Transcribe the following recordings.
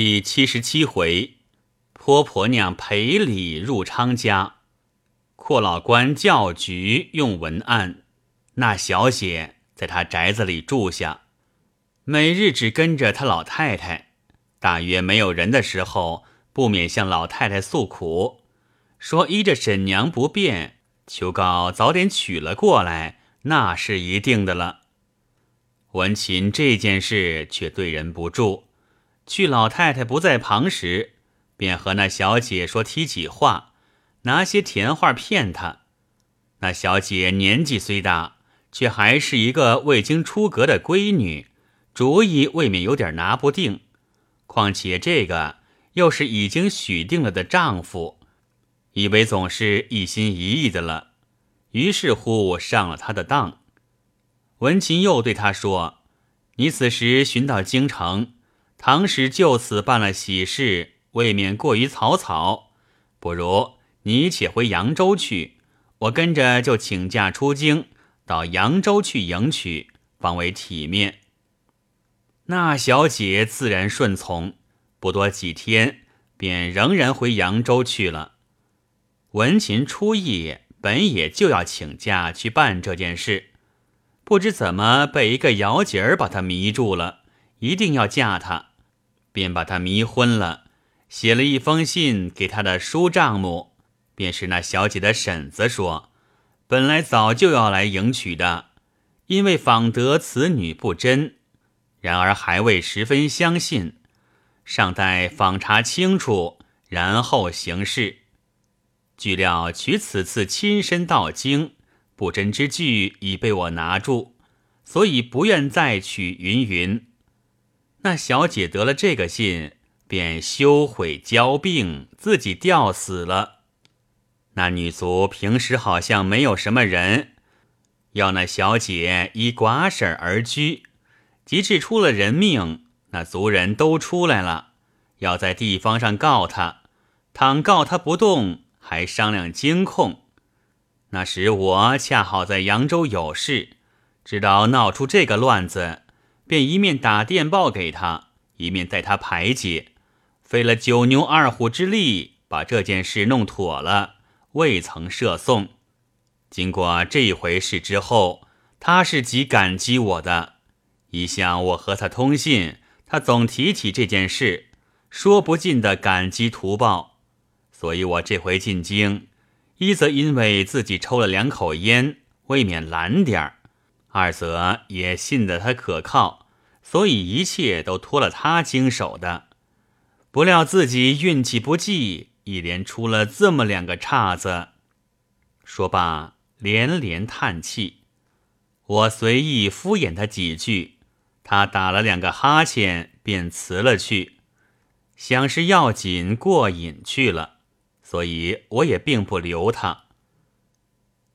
第七十七回，泼婆娘赔礼入昌家，阔老官教局用文案。那小姐在他宅子里住下，每日只跟着他老太太。大约没有人的时候，不免向老太太诉苦，说依着婶娘不便，求告早点娶了过来，那是一定的了。文琴这件事却对人不住。去老太太不在旁时，便和那小姐说提起话，拿些甜话骗她。那小姐年纪虽大，却还是一个未经出阁的闺女，主意未免有点拿不定。况且这个又是已经许定了的丈夫，以为总是一心一意的了，于是乎上了他的当。文琴又对他说：“你此时寻到京城。”唐使就此办了喜事，未免过于草草，不如你且回扬州去，我跟着就请假出京，到扬州去迎娶，方为体面。那小姐自然顺从，不多几天，便仍然回扬州去了。文琴初夜本也就要请假去办这件事，不知怎么被一个姚姐儿把她迷住了，一定要嫁他。便把他迷昏了，写了一封信给他的叔丈母，便是那小姐的婶子说，本来早就要来迎娶的，因为访得此女不真，然而还未十分相信，尚待访查清楚，然后行事。据料娶此次亲身到京，不真之句已被我拿住，所以不愿再娶。云云。那小姐得了这个信，便羞悔交病，自己吊死了。那女族平时好像没有什么人，要那小姐依寡婶而居。及至出了人命，那族人都出来了，要在地方上告他。倘告他不动，还商量监控。那时我恰好在扬州有事，知道闹出这个乱子。便一面打电报给他，一面带他排解，费了九牛二虎之力，把这件事弄妥了，未曾设送。经过这一回事之后，他是极感激我的。一向我和他通信，他总提起这件事，说不尽的感激图报。所以我这回进京，一则因为自己抽了两口烟，未免懒点儿。二则也信得他可靠，所以一切都托了他经手的。不料自己运气不济，一连出了这么两个岔子。说罢，连连叹气。我随意敷衍他几句，他打了两个哈欠，便辞了去，想是要紧过瘾去了，所以我也并不留他。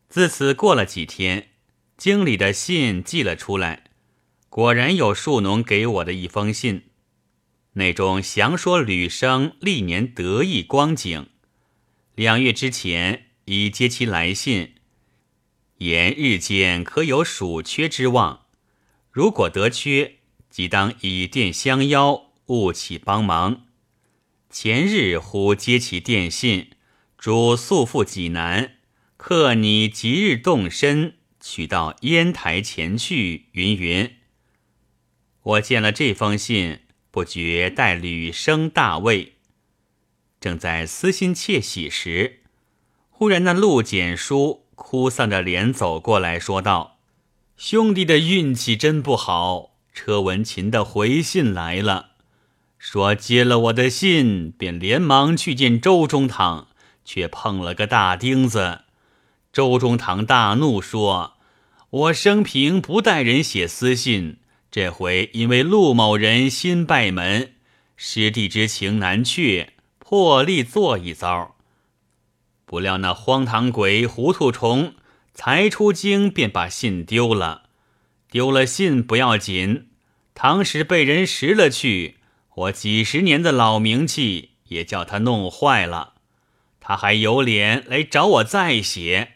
自此过了几天。经理的信寄了出来，果然有树农给我的一封信，内中详说吕生历年得意光景。两月之前已接其来信，言日间可有暑缺之望，如果得缺，即当以电相邀，务起帮忙。前日忽接其电信，主速赴济南，克拟即日动身。取到烟台前去，云云。我见了这封信，不觉待屡生大慰。正在私心窃喜时，忽然那陆简书哭丧着脸走过来说道：“兄弟的运气真不好，车文琴的回信来了，说接了我的信，便连忙去见周中堂，却碰了个大钉子。周中堂大怒说。”我生平不带人写私信，这回因为陆某人新拜门，师弟之情难却，破例做一遭。不料那荒唐鬼糊涂虫才出京便把信丢了，丢了信不要紧，唐时被人拾了去，我几十年的老名气也叫他弄坏了，他还有脸来找我再写。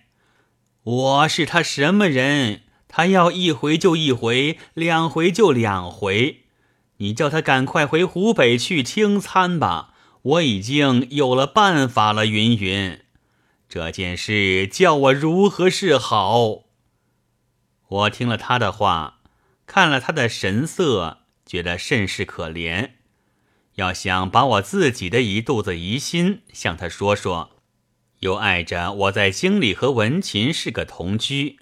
我是他什么人？他要一回就一回，两回就两回。你叫他赶快回湖北去清餐吧，我已经有了办法了。云云，这件事叫我如何是好？我听了他的话，看了他的神色，觉得甚是可怜。要想把我自己的一肚子疑心向他说说。又碍着我在京里和文琴是个同居，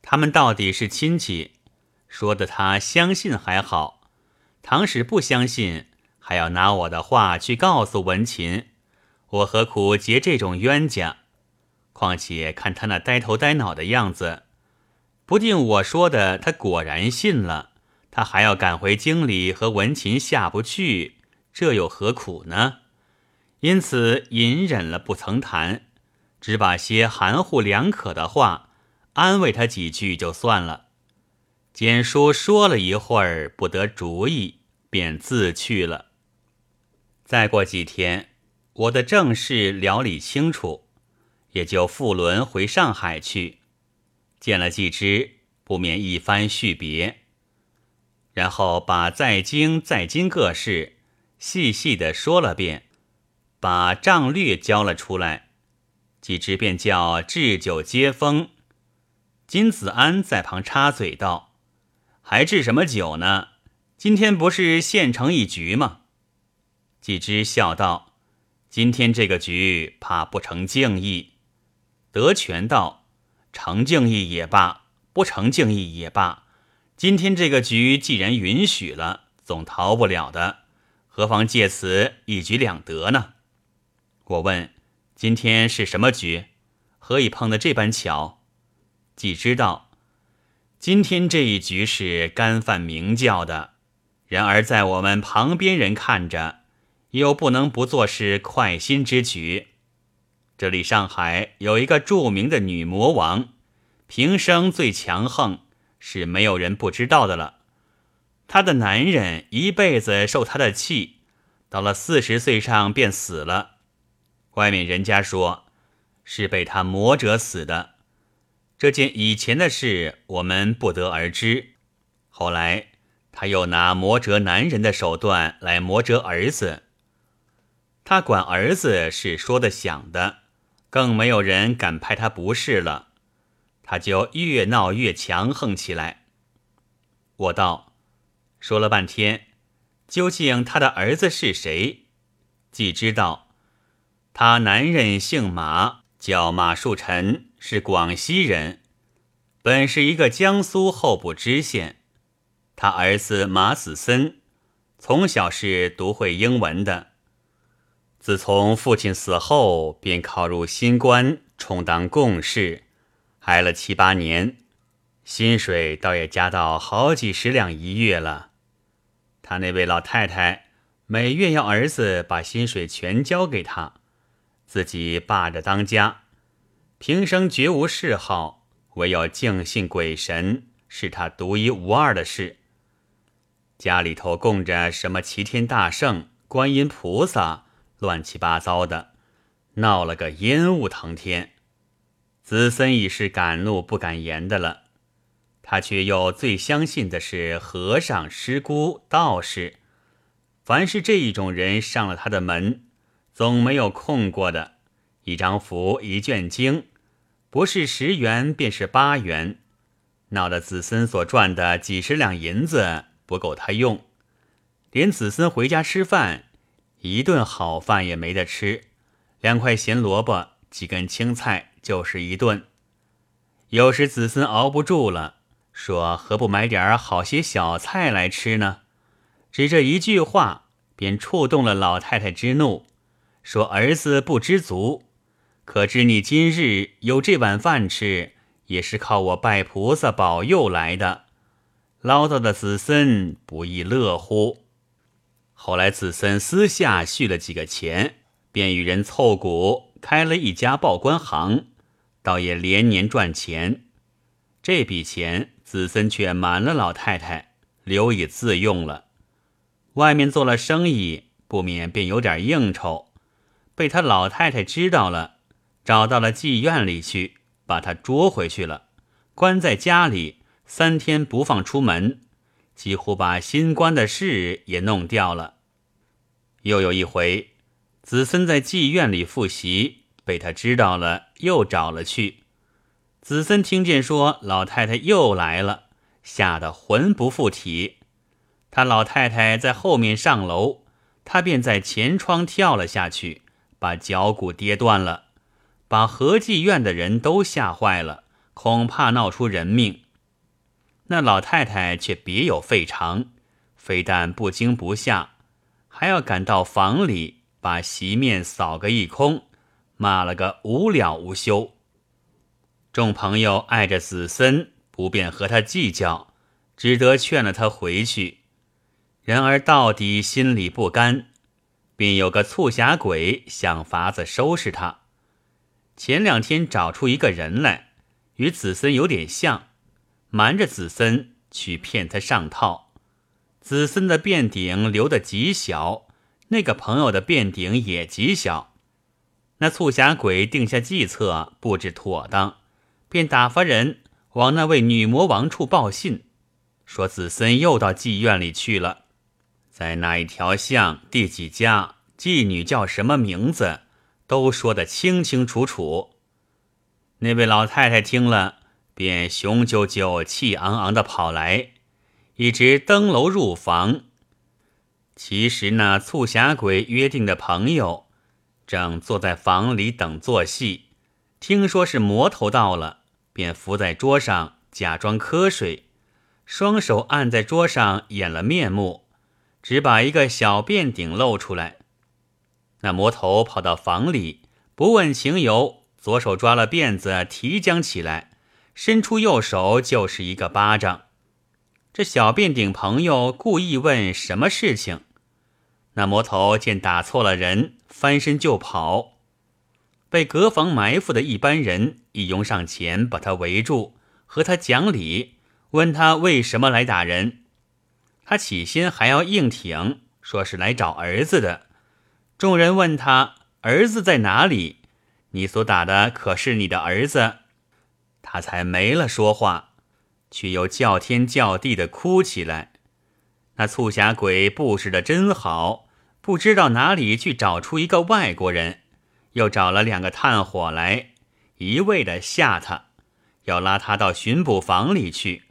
他们到底是亲戚，说的他相信还好；倘使不相信，还要拿我的话去告诉文琴，我何苦结这种冤家？况且看他那呆头呆脑的样子，不定我说的他果然信了，他还要赶回京里和文琴下不去，这又何苦呢？因此隐忍了，不曾谈。只把些含糊两可的话安慰他几句就算了。简叔说了一会儿不得主意，便自去了。再过几天，我的正事了理清楚，也就复轮回上海去，见了季之，不免一番叙别，然后把在京在京各事细细的说了遍，把账略交了出来。几只便叫置酒接风，金子安在旁插嘴道：“还置什么酒呢？今天不是现成一局吗？”几只笑道：“今天这个局怕不成敬意。”德全道：“成敬意也罢，不成敬意也罢，今天这个局既然允许了，总逃不了的，何妨借此一举两得呢？”我问。今天是什么局？何以碰得这般巧？既知道今天这一局是干饭明教的，然而在我们旁边人看着，又不能不做是快心之举。这里上海有一个著名的女魔王，平生最强横，是没有人不知道的了。她的男人一辈子受她的气，到了四十岁上便死了。外面人家说，是被他磨折死的。这件以前的事，我们不得而知。后来他又拿磨折男人的手段来磨折儿子。他管儿子是说的响的，更没有人敢拍他不是了。他就越闹越强横起来。我道，说了半天，究竟他的儿子是谁？既知道。他男人姓马，叫马树臣，是广西人，本是一个江苏候补知县。他儿子马子森，从小是读会英文的。自从父亲死后，便考入新官，充当贡士，挨了七八年，薪水倒也加到好几十两一月了。他那位老太太每月要儿子把薪水全交给他。自己霸着当家，平生绝无嗜好，唯有敬信鬼神，是他独一无二的事。家里头供着什么齐天大圣、观音菩萨，乱七八糟的，闹了个烟雾腾天。子孙已是敢怒不敢言的了，他却又最相信的是和尚、师姑、道士，凡是这一种人上了他的门。总没有空过的，一张符一卷经，不是十元便是八元，闹得子孙所赚的几十两银子不够他用，连子孙回家吃饭，一顿好饭也没得吃，两块咸萝卜几根青菜就是一顿。有时子孙熬不住了，说何不买点好些小菜来吃呢？只这一句话，便触动了老太太之怒。说儿子不知足，可知你今日有这碗饭吃，也是靠我拜菩萨保佑来的。唠叨的子孙不亦乐乎？后来子孙私下续了几个钱，便与人凑股开了一家报关行，倒也连年赚钱。这笔钱子孙却瞒了老太太，留以自用了。外面做了生意，不免便有点应酬。被他老太太知道了，找到了妓院里去，把他捉回去了，关在家里三天不放出门，几乎把新官的事也弄掉了。又有一回，子孙在妓院里复习，被他知道了，又找了去。子孙听见说老太太又来了，吓得魂不附体。他老太太在后面上楼，他便在前窗跳了下去，把脚骨跌断了，把和妓院的人都吓坏了，恐怕闹出人命。那老太太却别有费尝，非但不惊不吓，还要赶到房里把席面扫个一空，骂了个无了无休。众朋友碍着子孙，不便和他计较，只得劝了他回去。然而到底心里不甘，便有个促狭鬼想法子收拾他。前两天找出一个人来，与子孙有点像。瞒着子孙去骗他上套，子孙的便顶留得极小，那个朋友的便顶也极小。那促狭鬼定下计策，布置妥当，便打发人往那位女魔王处报信，说子孙又到妓院里去了，在哪一条巷、第几家、妓女叫什么名字，都说得清清楚楚。那位老太太听了。便雄赳赳、气昂昂的跑来，一直登楼入房。其实那促狭鬼约定的朋友，正坐在房里等做戏。听说是魔头到了，便伏在桌上假装瞌睡，双手按在桌上掩了面目，只把一个小便顶露出来。那魔头跑到房里，不问情由，左手抓了辫子提将起来。伸出右手就是一个巴掌，这小便顶朋友故意问什么事情，那魔头见打错了人，翻身就跑，被隔房埋伏的一班人一拥上前，把他围住，和他讲理，问他为什么来打人。他起先还要硬挺，说是来找儿子的。众人问他儿子在哪里？你所打的可是你的儿子？他才没了说话，却又叫天叫地的哭起来。那促狭鬼布置的真好，不知道哪里去找出一个外国人，又找了两个炭火来，一味的吓他，要拉他到巡捕房里去。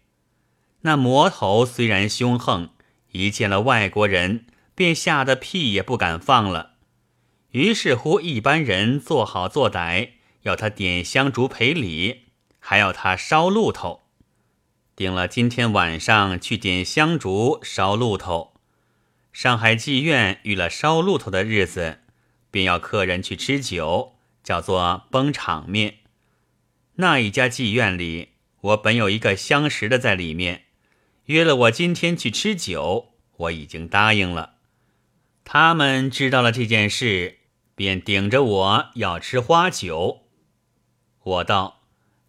那魔头虽然凶横，一见了外国人，便吓得屁也不敢放了。于是乎，一般人做好做歹，要他点香烛赔礼。还要他烧鹿头，定了今天晚上去点香烛烧鹿头。上海妓院遇了烧鹿头的日子，便要客人去吃酒，叫做崩场面。那一家妓院里，我本有一个相识的在里面，约了我今天去吃酒，我已经答应了。他们知道了这件事，便顶着我要吃花酒。我道。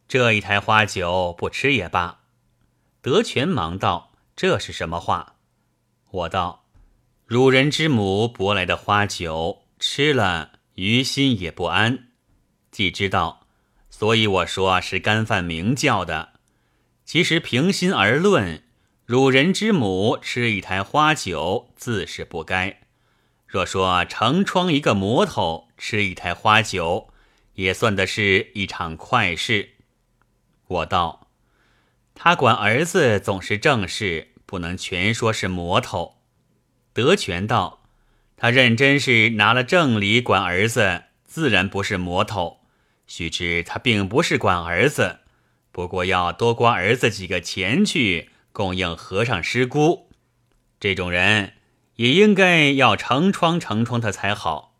这一台花酒不吃也罢。德全忙道：“这是什么话？”我道：“汝人之母博来的花酒，吃了于心也不安。既知道，所以我说是干饭明教的。其实平心而论，汝人之母吃一台花酒，自是不该。若说成疮一个魔头吃一台花酒，也算的是一场快事。”我道：“他管儿子总是正事，不能全说是魔头。”德全道：“他认真是拿了正理管儿子，自然不是魔头。须知他并不是管儿子，不过要多刮儿子几个钱去供应和尚师姑。这种人也应该要成窗成疮他才好。”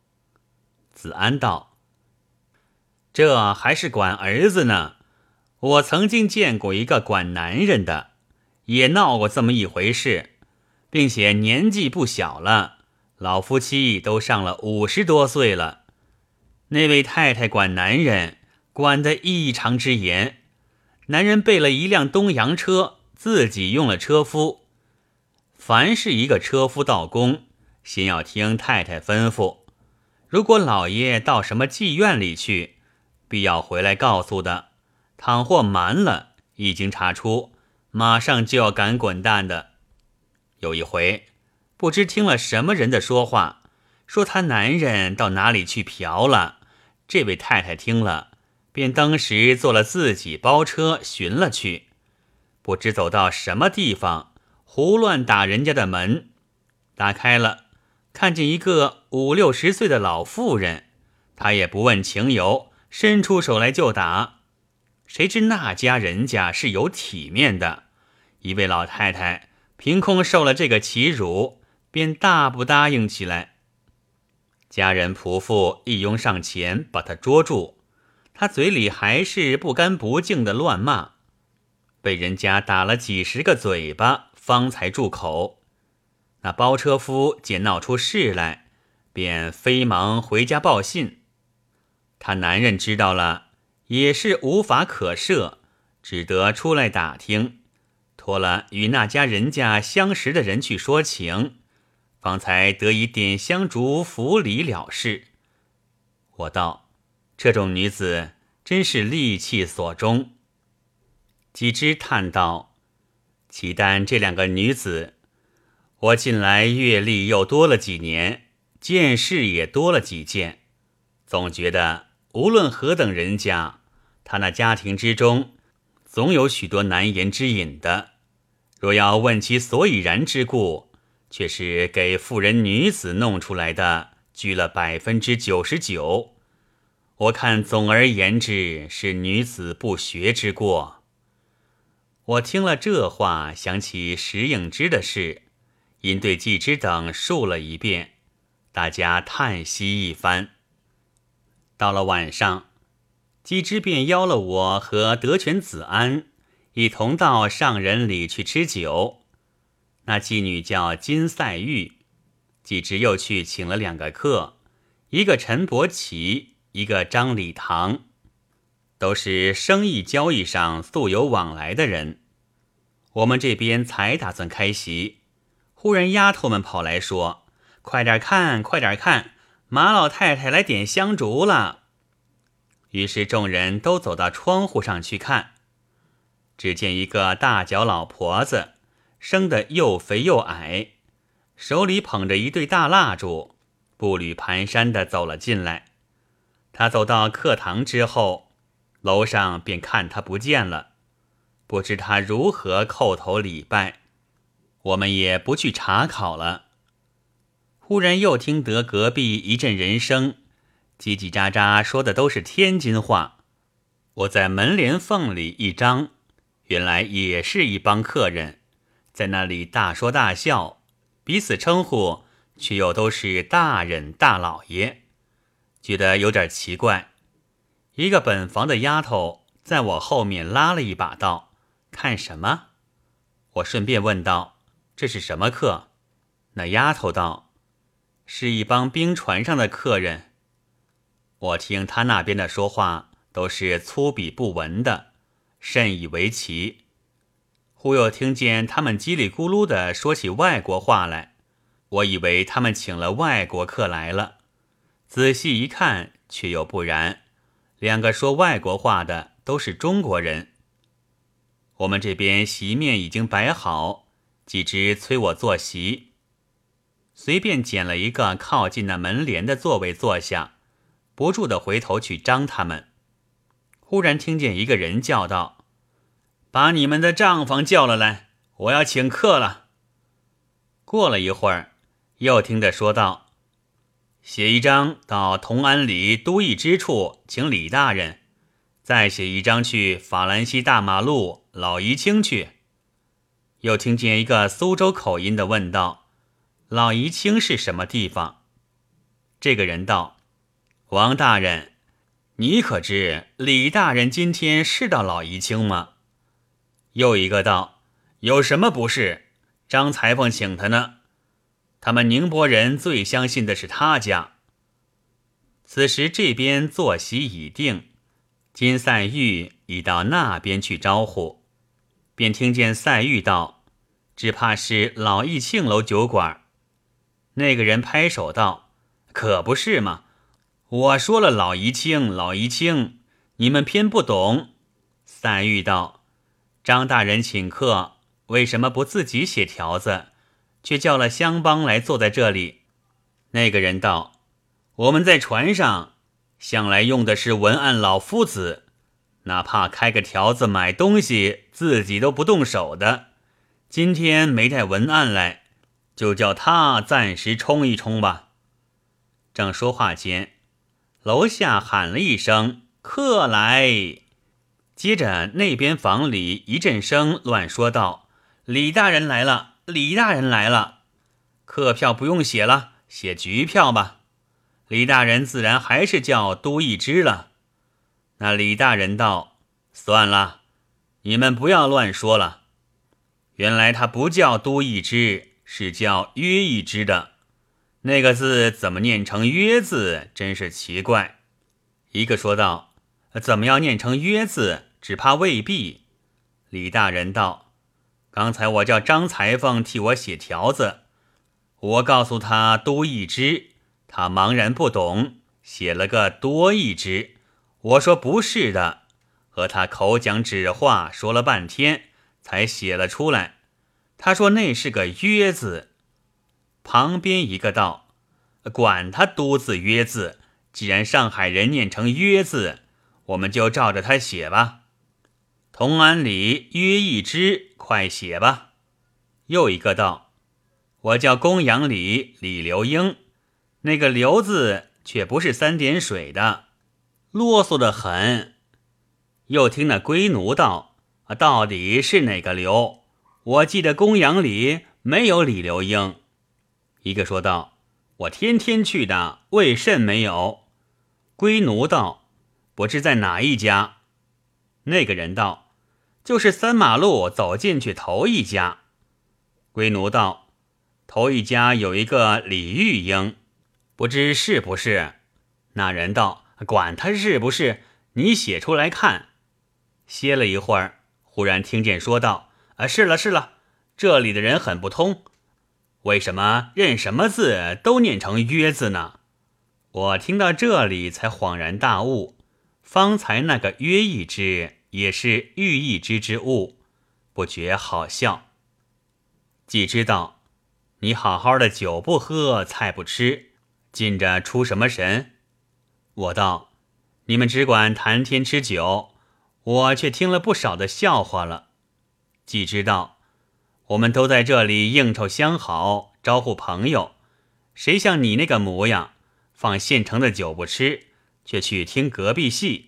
子安道：“这还是管儿子呢。”我曾经见过一个管男人的，也闹过这么一回事，并且年纪不小了，老夫妻都上了五十多岁了。那位太太管男人，管得异常之严。男人备了一辆东洋车，自己用了车夫。凡是一个车夫到工，先要听太太吩咐。如果老爷到什么妓院里去，必要回来告诉的。倘或瞒了，一经查出，马上就要赶滚蛋的。有一回，不知听了什么人的说话，说他男人到哪里去嫖了。这位太太听了，便当时坐了自己包车寻了去。不知走到什么地方，胡乱打人家的门，打开了，看见一个五六十岁的老妇人，他也不问情由，伸出手来就打。谁知那家人家是有体面的，一位老太太凭空受了这个欺辱，便大不答应起来。家人仆妇一拥上前把他捉住，他嘴里还是不干不净的乱骂。被人家打了几十个嘴巴，方才住口。那包车夫见闹出事来，便飞忙回家报信。他男人知道了，也是无法可赦，只得出来打听，托了与那家人家相识的人去说情，方才得以点香烛扶礼了事。我道：这种女子真是戾气所终。几只叹道：“岂单这两个女子，我近来阅历又多了几年，见识也多了几件，总觉得无论何等人家，他那家庭之中，总有许多难言之隐的。若要问其所以然之故，却是给妇人女子弄出来的，居了百分之九十九。我看总而言之，是女子不学之过。”我听了这话，想起石应之的事，因对季之等述了一遍，大家叹息一番。到了晚上，季之便邀了我和德全子安一同到上人里去吃酒。那妓女叫金赛玉，季之又去请了两个客，一个陈伯奇，一个张礼堂。都是生意交易上素有往来的人。我们这边才打算开席，忽然丫头们跑来说：“快点看，快点看，马老太太来点香烛了。”于是众人都走到窗户上去看，只见一个大脚老婆子，生得又肥又矮，手里捧着一对大蜡烛，步履蹒跚的走了进来。他走到课堂之后。楼上便看他不见了，不知他如何叩头礼拜，我们也不去查考了。忽然又听得隔壁一阵人声，叽叽喳喳说的都是天津话。我在门帘缝里一张，原来也是一帮客人，在那里大说大笑，彼此称呼，却又都是大人大老爷，觉得有点奇怪。一个本房的丫头在我后面拉了一把，道：“看什么？”我顺便问道：“这是什么客？”那丫头道：“是一帮冰船上的客人。”我听他那边的说话都是粗鄙不文的，甚以为奇。忽又听见他们叽里咕噜的说起外国话来，我以为他们请了外国客来了，仔细一看，却又不然。两个说外国话的都是中国人。我们这边席面已经摆好，几只催我坐席，随便捡了一个靠近那门帘的座位坐下，不住的回头去张他们。忽然听见一个人叫道：“把你们的账房叫了来，我要请客了。”过了一会儿，又听得说道。写一张到同安里都邑之处，请李大人；再写一张去法兰西大马路老宜清去。又听见一个苏州口音的问道：“老宜清是什么地方？”这个人道：“王大人，你可知李大人今天是到老宜清吗？”又一个道：“有什么不是？张裁缝请他呢。”他们宁波人最相信的是他家。此时这边坐席已定，金赛玉已到那边去招呼，便听见赛玉道：“只怕是老义庆楼酒馆。”那个人拍手道：“可不是嘛！我说了老义庆，老义庆，你们偏不懂。”赛玉道：“张大人请客，为什么不自己写条子？”却叫了乡邦来坐在这里。那个人道：“我们在船上向来用的是文案老夫子，哪怕开个条子买东西，自己都不动手的。今天没带文案来，就叫他暂时冲一冲吧。”正说话间，楼下喊了一声：“客来！”接着那边房里一阵声乱说道：“李大人来了，李大人来了，客票不用写了，写局票吧。”李大人自然还是叫都一之了。那李大人道：“算了，你们不要乱说了。原来他不叫都一之，是叫约一之的。那个字怎么念成约字？真是奇怪。”一个说道：“怎么要念成约字？”只怕未必。李大人道：“刚才我叫张裁缝替我写条子，我告诉他多一只，他茫然不懂，写了个多一只。我说不是的，和他口讲纸话说了半天，才写了出来。他说那是个约字。旁边一个道：管他都字约字，既然上海人念成约字，我们就照着他写吧。”同安里约一之，快写吧。又一个道：“我叫公羊里李留英，那个刘字却不是三点水的，啰嗦的很。”又听那龟奴道：“啊，到底是哪个刘？我记得公羊里没有李留英。”一个说道：“我天天去的，为甚没有？”龟奴道：“不知在哪一家？”那个人道。就是三马路走进去头一家，龟奴道：“头一家有一个李玉英，不知是不是？”那人道：“管他是不是，你写出来看。”歇了一会儿，忽然听见说道：“啊，是了是了，这里的人很不通，为什么认什么字都念成约字呢？”我听到这里才恍然大悟，方才那个约一之。也是寓意之之物，不觉好笑。既知道你好好的酒不喝，菜不吃，进着出什么神？我道你们只管谈天吃酒，我却听了不少的笑话了。既知道我们都在这里应酬相好，招呼朋友，谁像你那个模样，放现成的酒不吃，却去听隔壁戏？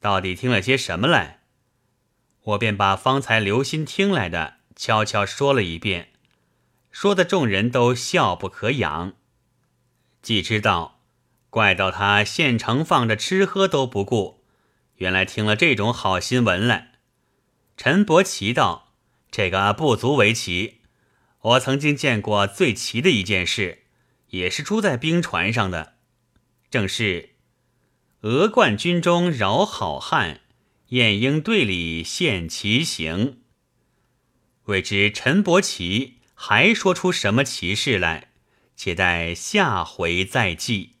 到底听了些什么来？我便把方才留心听来的悄悄说了一遍，说的众人都笑不可养。既知道，怪到他现成放着吃喝都不顾，原来听了这种好新闻来。陈伯奇道：“这个不足为奇，我曾经见过最奇的一件事，也是出在冰船上的，正是。”俄冠军中饶好汉，晏婴队里现奇形。未知陈伯奇还说出什么奇事来，且待下回再记。